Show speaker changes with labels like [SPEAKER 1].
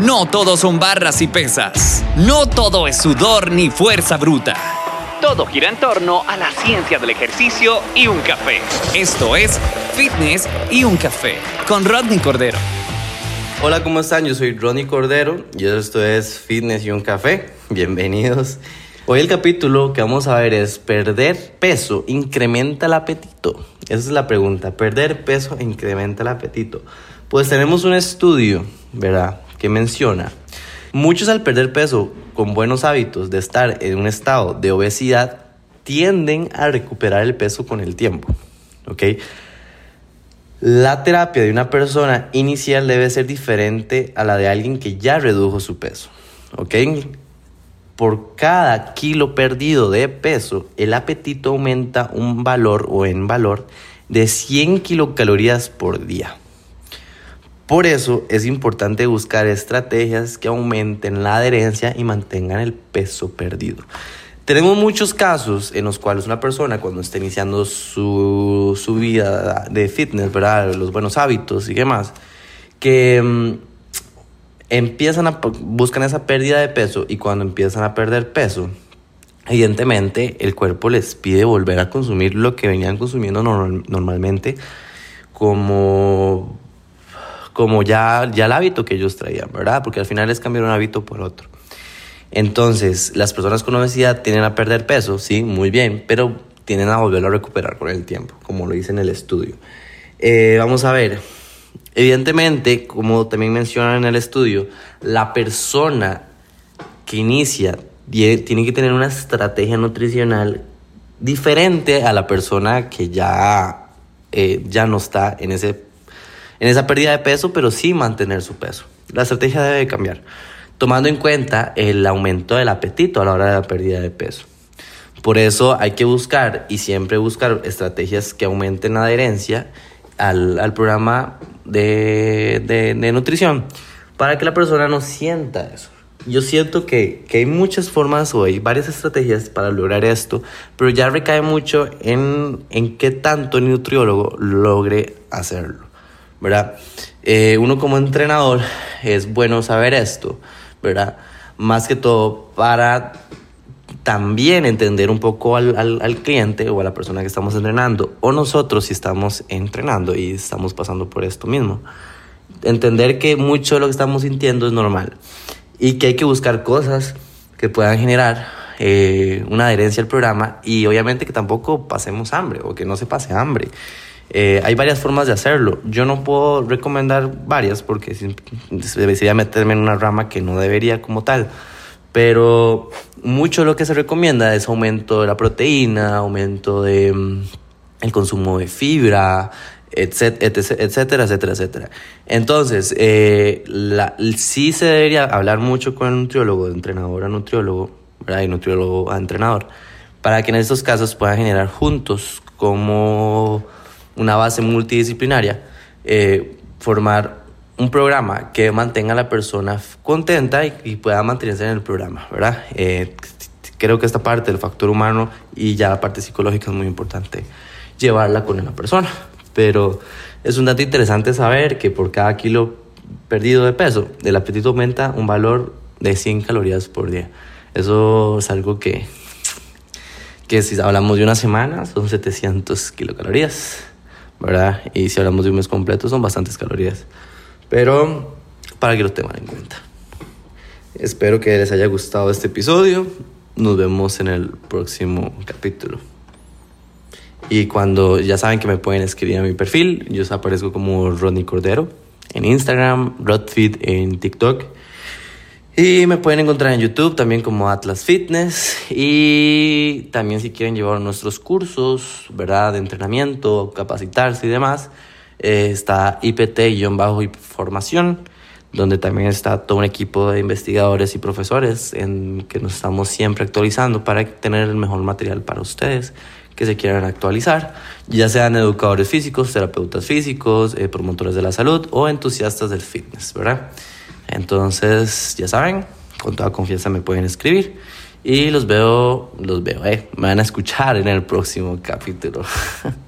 [SPEAKER 1] No todo son barras y pesas. No todo es sudor ni fuerza bruta. Todo gira en torno a la ciencia del ejercicio y un café. Esto es Fitness y un café con Rodney Cordero.
[SPEAKER 2] Hola, ¿cómo están? Yo soy Ronnie Cordero y esto es Fitness y un café. Bienvenidos. Hoy el capítulo que vamos a ver es perder peso incrementa el apetito. Esa es la pregunta. Perder peso incrementa el apetito. Pues tenemos un estudio, ¿verdad? Menciona muchos al perder peso con buenos hábitos de estar en un estado de obesidad tienden a recuperar el peso con el tiempo. ¿Ok? La terapia de una persona inicial debe ser diferente a la de alguien que ya redujo su peso. ¿Ok? por cada kilo perdido de peso, el apetito aumenta un valor o en valor de 100 kilocalorías por día. Por eso es importante buscar estrategias que aumenten la adherencia y mantengan el peso perdido. Tenemos muchos casos en los cuales una persona cuando está iniciando su, su vida de fitness, ¿verdad? los buenos hábitos y demás, que mm, empiezan a buscan esa pérdida de peso y cuando empiezan a perder peso, evidentemente el cuerpo les pide volver a consumir lo que venían consumiendo normalmente como como ya, ya el hábito que ellos traían, ¿verdad? Porque al final es cambiar un hábito por otro. Entonces, las personas con obesidad tienen a perder peso, sí, muy bien, pero tienen a volverlo a recuperar con el tiempo, como lo dice en el estudio. Eh, vamos a ver, Evidentemente, como también mencionan en el estudio, la persona que inicia tiene que tener una estrategia nutricional diferente a la persona que ya, eh, ya no está en, ese, en esa pérdida de peso, pero sí mantener su peso. La estrategia debe cambiar, tomando en cuenta el aumento del apetito a la hora de la pérdida de peso. Por eso hay que buscar y siempre buscar estrategias que aumenten la adherencia al, al programa de, de, nutrición para que la persona no sienta eso. Yo siento que, que, hay muchas formas o hay varias estrategias para lograr esto, pero ya recae mucho en, en qué tanto el nutriólogo logre hacerlo, ¿verdad? Eh, uno como entrenador es bueno saber esto, ¿verdad? Más que todo para también entender un poco al, al, cliente o a la persona que estamos entrenando, o nosotros si estamos entrenando y estamos pasando por esto mismo. Entender que mucho de lo que estamos sintiendo es normal y que hay que buscar cosas que puedan generar eh, una adherencia al programa y obviamente que tampoco pasemos hambre o que no se pase hambre. Eh, hay varias formas de hacerlo. Yo no puedo recomendar varias porque sería meterme en una rama que no debería como tal pero mucho lo que se recomienda es aumento de la proteína, aumento de mm, el consumo de fibra, etcétera, etcétera, etcétera, etcétera. Entonces, eh, sí se debería hablar mucho con el nutriólogo, de entrenador a nutriólogo, ¿verdad? y nutriólogo a entrenador, para que en estos casos puedan generar juntos como una base multidisciplinaria, eh, formar un programa que mantenga a la persona contenta y, pueda mantenerse en el programa, ¿verdad? Eh, creo que esta parte del factor humano y ya la parte psicológica es muy importante llevarla con la persona. Pero es un dato interesante saber que por cada kilo perdido de peso, el apetito aumenta un valor de 100 calorías por día. Eso es algo que, que si hablamos de una semana son 700 kilocalorías, Y si hablamos de un mes completo son bastantes calorías. Pero para que lo tengan en cuenta. Espero que les haya gustado este episodio. Nos vemos en el próximo capítulo. Y cuando ya saben que me pueden escribir a mi perfil, yo aparezco como Rodney Cordero en Instagram, Rodfit en TikTok. Y me pueden encontrar en YouTube también como Atlas Fitness. Y también si quieren llevar nuestros cursos, ¿verdad? De entrenamiento, capacitarse y demás eh, está IPT-formación, donde también está todo un equipo de investigadores y profesores en que nos estamos siempre actualizando para tener el mejor material para ustedes que se quieran actualizar, ya sean educadores físicos, terapeutas físicos, eh, promotores de la salud o entusiastas del fitness, ¿verdad? Entonces, ya saben, con toda confianza me pueden escribir y los veo, los veo, eh, me van a escuchar en el próximo capítulo.